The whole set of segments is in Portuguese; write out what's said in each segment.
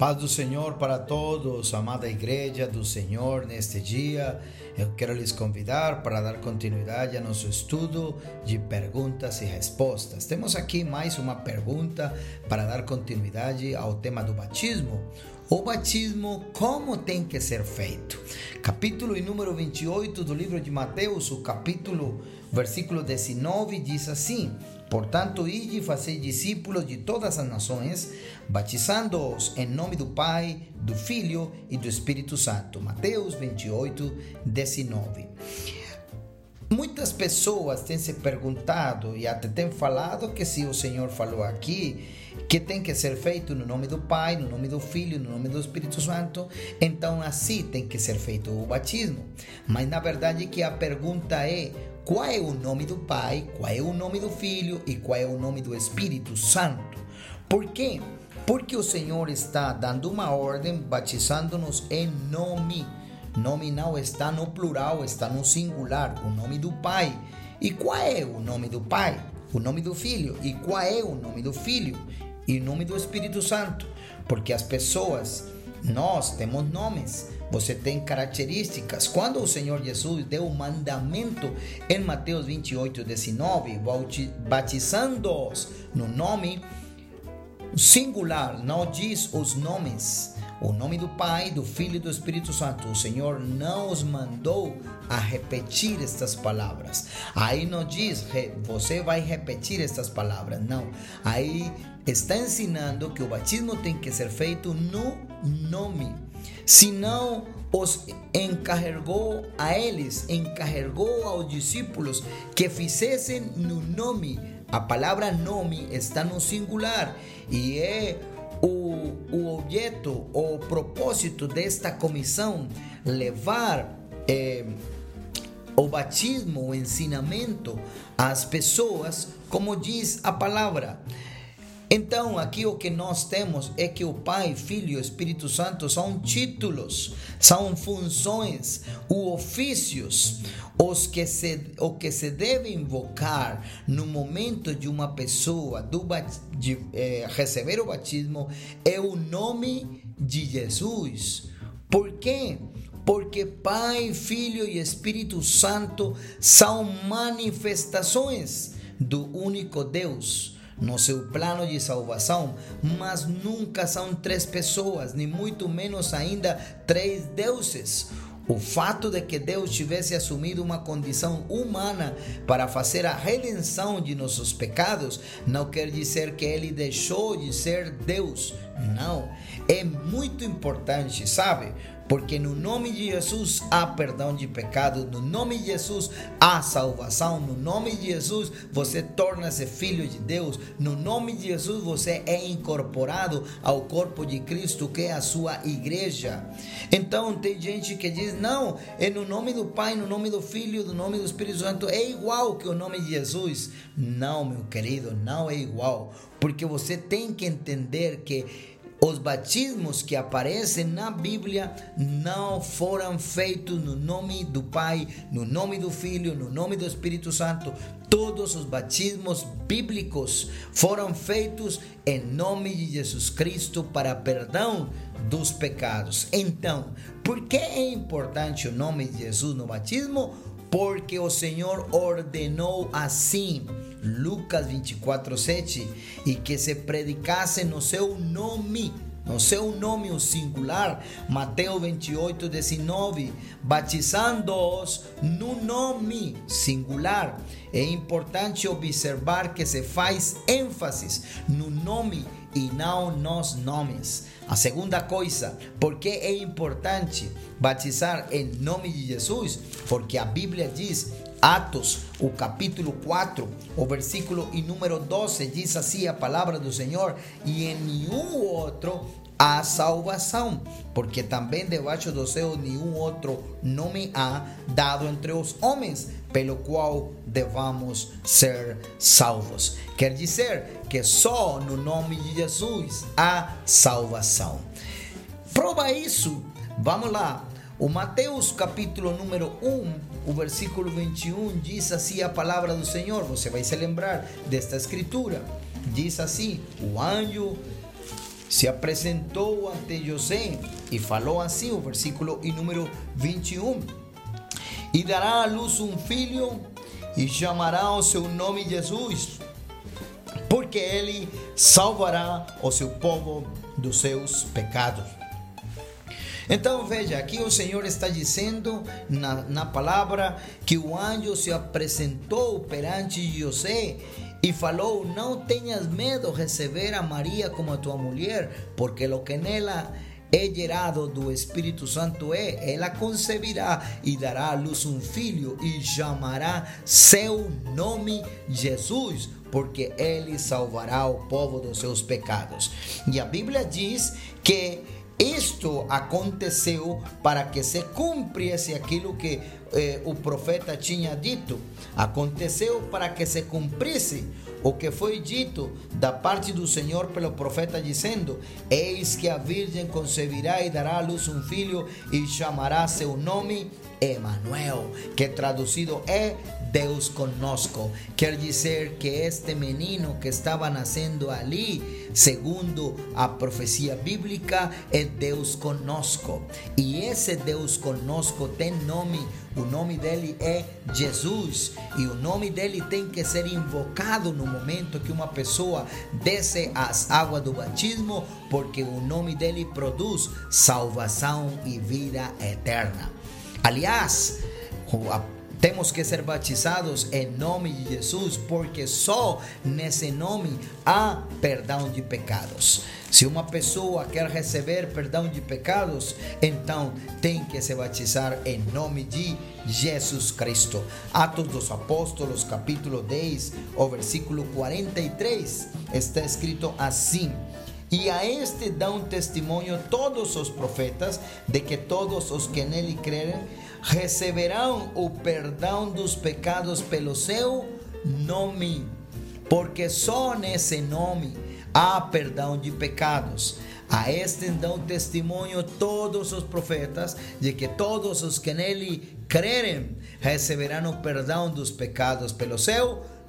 Paz do Senhor para todos, amada igreja do Senhor, neste dia eu quero lhes convidar para dar continuidade ao nosso estudo de perguntas e respostas. Temos aqui mais uma pergunta para dar continuidade ao tema do batismo. O batismo, como tem que ser feito? Capítulo e número 28 do livro de Mateus, o capítulo, versículo 19, diz assim: Portanto, ide fazei discípulos de todas as nações, batizando-os em nome do Pai, do Filho e do Espírito Santo. Mateus 28, 19. Muitas pessoas têm se perguntado e até têm falado que se o Senhor falou aqui que tem que ser feito no nome do Pai, no nome do Filho, no nome do Espírito Santo, então assim tem que ser feito o batismo. Mas na verdade que a pergunta é qual é o nome do Pai, qual é o nome do Filho e qual é o nome do Espírito Santo. Por quê? Porque o Senhor está dando uma ordem batizando-nos em nome. Nome não está no plural, está no singular, o nome do Pai. E qual é o nome do Pai? O nome do Filho. E qual é o nome do Filho? E o nome do Espírito Santo. Porque as pessoas, nós temos nomes você tem características. Quando o Senhor Jesus deu o mandamento em Mateus 28, 19, batizando-os no nome singular, não diz os nomes. O nome do Pai, do Filho e do Espírito Santo. O Senhor não os mandou a repetir estas palavras. Aí não diz, você vai repetir estas palavras. Não. Aí está ensinando que o batismo tem que ser feito no nome senão os encarregou a eles, encarregou aos discípulos que fizessem no nome. A palavra nome está no singular e é o, o objeto, o propósito desta comissão levar eh, o batismo, o ensinamento às pessoas, como diz a palavra. Então, aqui o que nós temos é que o Pai, Filho e Espírito Santo são títulos, são funções, os ofícios, os que se, o que se deve invocar no momento de uma pessoa do, de, eh, receber o batismo é o nome de Jesus. Por quê? Porque Pai, Filho e Espírito Santo são manifestações do único Deus no seu plano de salvação, mas nunca são três pessoas, nem muito menos ainda três deuses. O fato de que Deus tivesse assumido uma condição humana para fazer a redenção de nossos pecados não quer dizer que ele deixou de ser Deus. Não. É muito importante, sabe? Porque no nome de Jesus há perdão de pecado, no nome de Jesus há salvação, no nome de Jesus você torna-se filho de Deus, no nome de Jesus você é incorporado ao corpo de Cristo, que é a sua igreja. Então tem gente que diz: não, é no nome do Pai, no nome do Filho, no nome do Espírito Santo, é igual que o nome de Jesus. Não, meu querido, não é igual, porque você tem que entender que os batismos que aparecem na Bíblia não foram feitos no nome do Pai, no nome do Filho, no nome do Espírito Santo. Todos os batismos bíblicos foram feitos em nome de Jesus Cristo para perdão dos pecados. Então, por que é importante o nome de Jesus no batismo? Porque o Senhor ordenou assim. Lucas 24, 7, e que se predicasse no seu nome, no seu nome o singular, Mateus 28, 19, batizando-os no nome singular. É importante observar que se faz ênfase no nome e não nos nomes. A segunda coisa, por que é importante batizar em nome de Jesus? Porque a Bíblia diz Atos, o capítulo 4, o versículo e número 12, diz assim a palavra do Senhor: e em nenhum outro há salvação, porque também debaixo do céu nenhum outro nome há dado entre os homens, pelo qual devamos ser salvos. Quer dizer que só no nome de Jesus há salvação. Prova isso. Vamos lá. O Mateus capítulo número 1, o versículo 21 diz assim a palavra do Senhor. Você vai se lembrar desta escritura. Diz assim: O anjo se apresentou ante José e falou assim, o versículo e número 21. E dará à luz um filho e chamará o seu nome Jesus, porque ele salvará o seu povo dos seus pecados. Então veja, aqui o Senhor está dizendo na, na palavra que o anjo se apresentou perante José e falou: Não tenhas medo de receber a Maria como a tua mulher, porque lo que nela é gerado do Espírito Santo é, ela concebirá e dará à luz um filho e chamará seu nome Jesus, porque ele salvará o povo dos seus pecados. E a Bíblia diz que isto aconteceu para que se cumpriesse aquilo que eh, o profeta tinha dito. Aconteceu para que se cumprisse o que foi dito da parte do Senhor pelo profeta, dizendo: Eis que a Virgem concebirá e dará à luz um filho e chamará seu nome Emanuel, que traduzido é Deus conosco. Quer dizer que este menino que estava nascendo ali, segundo a profecia bíblica, é Deus conosco. E esse Deus conosco tem nome, o nome dele é Jesus. E o nome dele tem que ser invocado no momento que uma pessoa desce as águas do batismo, porque o nome dele produz salvação e vida eterna. Aliás, temos que ser batizados em nome de Jesus, porque só nesse nome há perdão de pecados. Se uma pessoa quer receber perdão de pecados, então tem que se batizar em nome de Jesus Cristo. Atos dos Apóstolos, capítulo 10, o versículo 43, está escrito assim. E a este dão testemunho todos os profetas de que todos os que nele crerem receberão o perdão dos pecados pelo seu nome, porque só nesse nome há perdão de pecados. A este dão testemunho todos os profetas de que todos os que nele crerem receberão o perdão dos pecados pelo seu nome.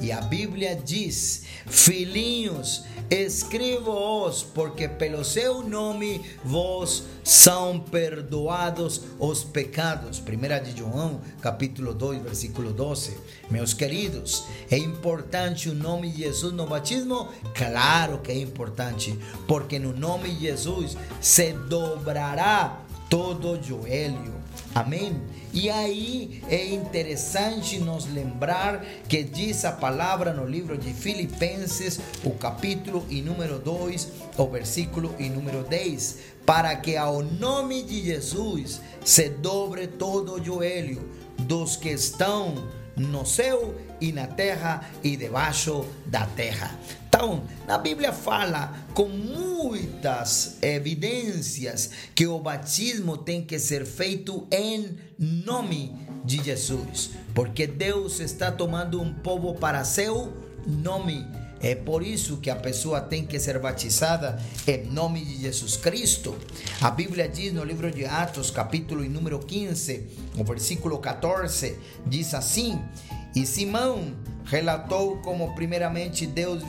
E a Bíblia diz: Filhinhos, escrevo-os, porque pelo seu nome vos são perdoados os pecados. 1 de João, capítulo 2, versículo 12. Meus queridos, é importante o nome de Jesus no batismo? Claro que é importante, porque no nome de Jesus se dobrará todo joelho. Amém? E aí é interessante nos lembrar que diz a palavra no livro de Filipenses, o capítulo e número 2, o versículo e número 10, para que ao nome de Jesus se dobre todo o joelho dos que estão no céu e na terra e debaixo da terra. Então, na Bíblia fala com muitas evidências que o batismo tem que ser feito em nome de Jesus, porque Deus está tomando um povo para seu nome. É por isso que a pessoa tem que ser batizada em nome de Jesus Cristo. A Bíblia diz no livro de Atos, capítulo e número 15, o versículo 14, diz assim: E Simão relatou como primeiramente Deus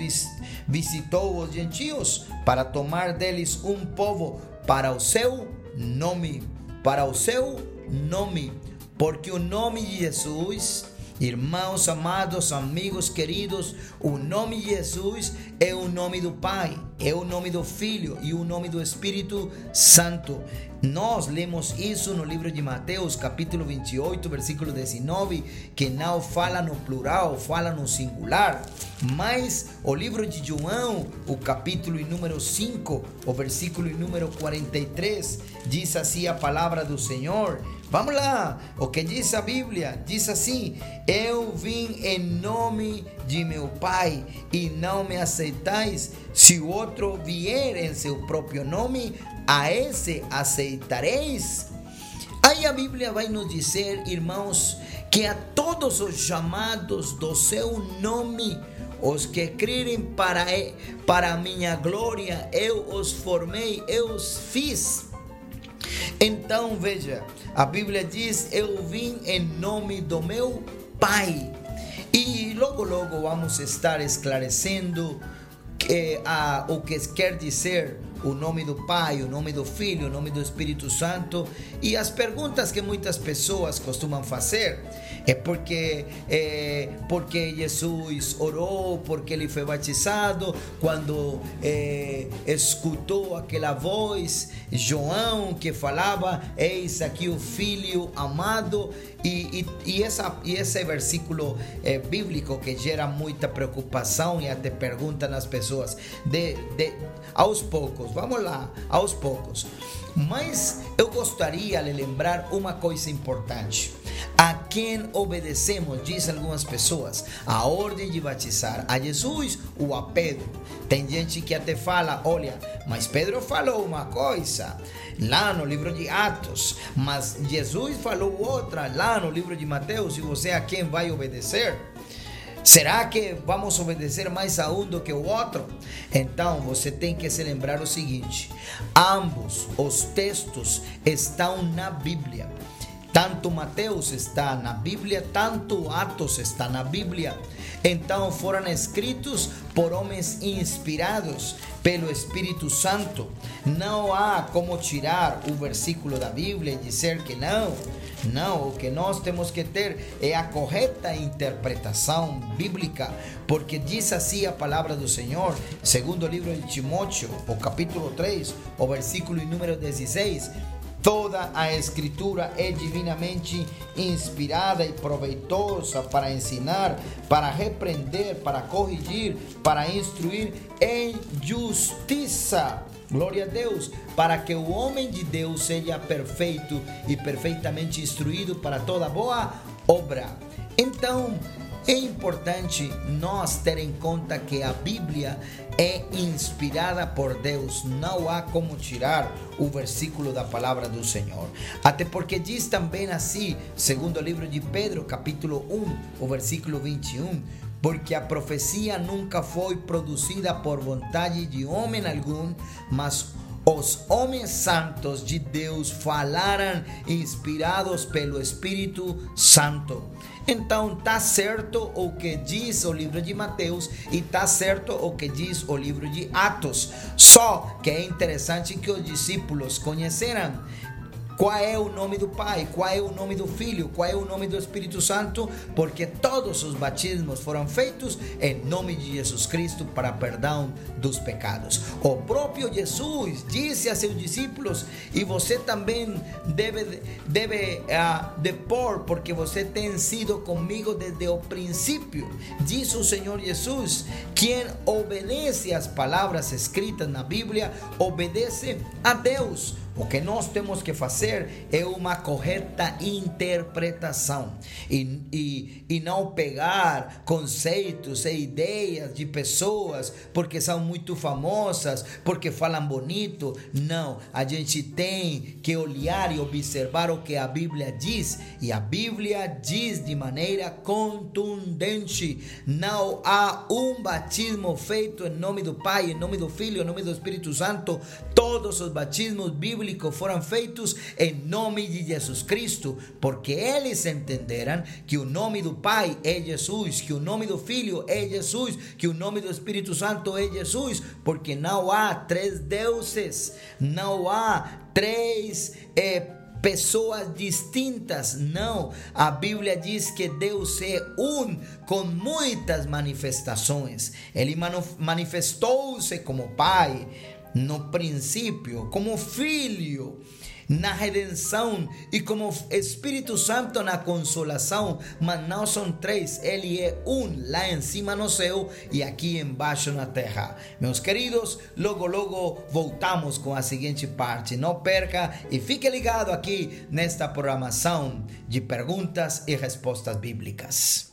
visitou os gentios para tomar deles um povo para o seu nome, para o seu nome, porque o nome de Jesus Irmãos amados, amigos queridos, o nome de Jesus é o nome do Pai, é o nome do Filho e o nome do Espírito Santo. Nós lemos isso no livro de Mateus, capítulo 28, versículo 19, que não fala no plural, fala no singular. Mas o livro de João, o capítulo número 5, o versículo número 43, diz assim a palavra do Senhor. Vamos lá, o que diz a Bíblia? Diz assim: Eu vim em nome de meu Pai e não me aceitais. Se outro vier em seu próprio nome, a esse aceitareis. Aí a Bíblia vai nos dizer, irmãos, que a todos os chamados do seu nome, os que crerem para, para minha glória, eu os formei, eu os fiz. Então veja, a Bíblia diz: Eu vim em nome do meu Pai. E logo, logo vamos estar esclarecendo é, a, o que quer dizer o nome do Pai, o nome do Filho, o nome do Espírito Santo. E as perguntas que muitas pessoas costumam fazer é porque é, porque Jesus orou, porque ele foi batizado, quando é, escutou aquela voz, João que falava, eis aqui o Filho amado, e, e, e, essa, e esse versículo é, bíblico que gera muita preocupação e até pergunta nas pessoas, de, de, aos poucos, vamos lá, aos poucos. Mas eu gostaria de lembrar uma coisa importante. A quem obedecemos, dizem algumas pessoas, a ordem de batizar a Jesus ou a Pedro. Tem gente que até fala: olha, mas Pedro falou uma coisa lá no livro de Atos, mas Jesus falou outra lá no livro de Mateus, e você a quem vai obedecer? Será que vamos obedecer mais a um do que o outro? Então você tem que se lembrar o seguinte: ambos os textos estão na Bíblia. Tanto Mateus está na Bíblia, tanto Atos está na Bíblia. Então foram escritos por homens inspirados pelo Espírito Santo. Não há como tirar o versículo da Bíblia e dizer que não. Não, o que nós temos que ter é a correta interpretação bíblica, porque diz assim a palavra do Senhor, segundo o livro de Timóteo, o capítulo 3, o versículo número 16 Toda a Escritura é divinamente inspirada e proveitosa para ensinar, para repreender, para corrigir, para instruir em justiça. Glória a Deus, para que o homem de Deus seja perfeito e perfeitamente instruído para toda boa obra. Então, é importante nós ter em conta que a Bíblia é inspirada por Deus, não há como tirar o versículo da palavra do Senhor. Até porque diz também assim, segundo o livro de Pedro, capítulo 1, o versículo 21, porque a profecia nunca foi produzida por vontade de homem algum, mas os homens santos de Deus falaram inspirados pelo Espírito Santo. Então tá certo o que diz o livro de Mateus e tá certo o que diz o livro de Atos. Só que é interessante que os discípulos conheceram qual é o nome do Pai? Qual é o nome do Filho? Qual é o nome do Espírito Santo? Porque todos os batismos foram feitos em nome de Jesus Cristo para perdão dos pecados. O próprio Jesus disse a seus discípulos, e você também deve, deve uh, depor, porque você tem sido comigo desde o princípio. Diz o Senhor Jesus: quem obedece às palavras escritas na Bíblia, obedece a Deus. O que nós temos que fazer é uma correta interpretação e, e, e não pegar conceitos e ideias de pessoas porque são muito famosas, porque falam bonito. Não, a gente tem que olhar e observar o que a Bíblia diz e a Bíblia diz de maneira contundente: não há um batismo feito em nome do Pai, em nome do Filho, em nome do Espírito Santo. Todos os batismos bíblicos foram feitos em nome de Jesus Cristo, porque eles entenderam que o nome do Pai é Jesus, que o nome do Filho é Jesus, que o nome do Espírito Santo é Jesus, porque não há três deuses, não há três é, pessoas distintas. Não, a Bíblia diz que Deus é um com muitas manifestações. Ele manifestou-se como Pai, no princípio, como filho na redenção e como Espírito Santo na consolação, mas não são três, ele é um lá em cima no céu e aqui embaixo na terra. Meus queridos, logo logo voltamos com a seguinte parte. Não perca e fique ligado aqui nesta programação de perguntas e respostas bíblicas.